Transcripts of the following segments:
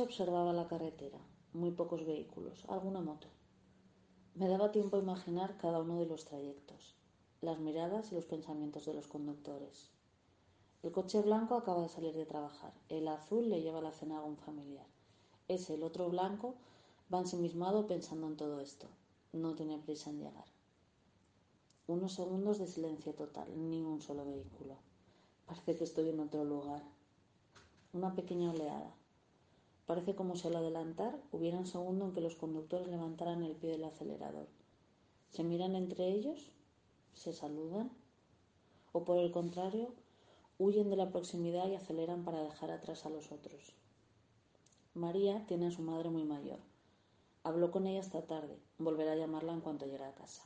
Observaba la carretera, muy pocos vehículos, alguna moto. Me daba tiempo a imaginar cada uno de los trayectos, las miradas y los pensamientos de los conductores. El coche blanco acaba de salir de trabajar, el azul le lleva la cena a un familiar. Ese, el otro blanco, va ensimismado pensando en todo esto. No tiene prisa en llegar. Unos segundos de silencio total, ni un solo vehículo. Parece que estoy en otro lugar. Una pequeña oleada Parece como si al adelantar hubiera un segundo en que los conductores levantaran el pie del acelerador. ¿Se miran entre ellos? ¿Se saludan? ¿O por el contrario, huyen de la proximidad y aceleran para dejar atrás a los otros? María tiene a su madre muy mayor. Habló con ella esta tarde. Volverá a llamarla en cuanto llegue a casa.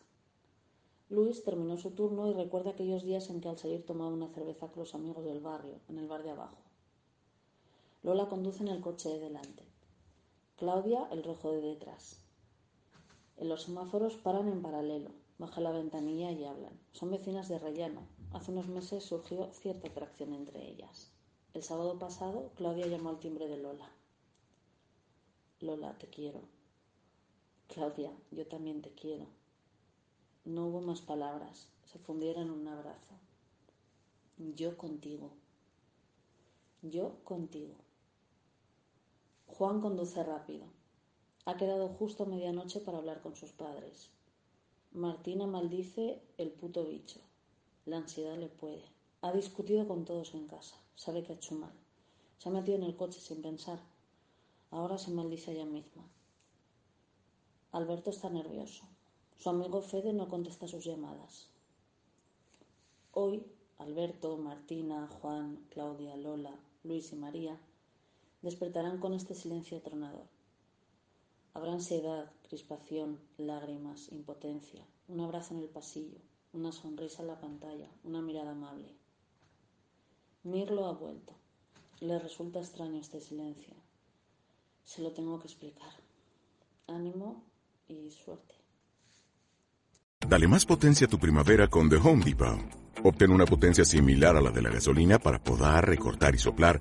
Luis terminó su turno y recuerda aquellos días en que al salir tomaba una cerveza con los amigos del barrio, en el bar de abajo. Lola conduce en el coche de delante. Claudia el rojo de detrás. En los semáforos paran en paralelo, bajan la ventanilla y hablan. Son vecinas de relleno. Hace unos meses surgió cierta atracción entre ellas. El sábado pasado, Claudia llamó al timbre de Lola. Lola, te quiero. Claudia, yo también te quiero. No hubo más palabras, se fundieron en un abrazo. Yo contigo. Yo contigo. Juan conduce rápido. Ha quedado justo a medianoche para hablar con sus padres. Martina maldice el puto bicho. La ansiedad le puede. Ha discutido con todos en casa. Sabe que ha hecho mal. Se ha metido en el coche sin pensar. Ahora se maldice a ella misma. Alberto está nervioso. Su amigo Fede no contesta sus llamadas. Hoy, Alberto, Martina, Juan, Claudia, Lola, Luis y María despertarán con este silencio tronador. Habrá ansiedad, crispación, lágrimas, impotencia, un abrazo en el pasillo, una sonrisa en la pantalla, una mirada amable. Mirlo ha vuelto. Le resulta extraño este silencio. Se lo tengo que explicar. Ánimo y suerte. Dale más potencia a tu primavera con The Home Depot. Obtén una potencia similar a la de la gasolina para podar, recortar y soplar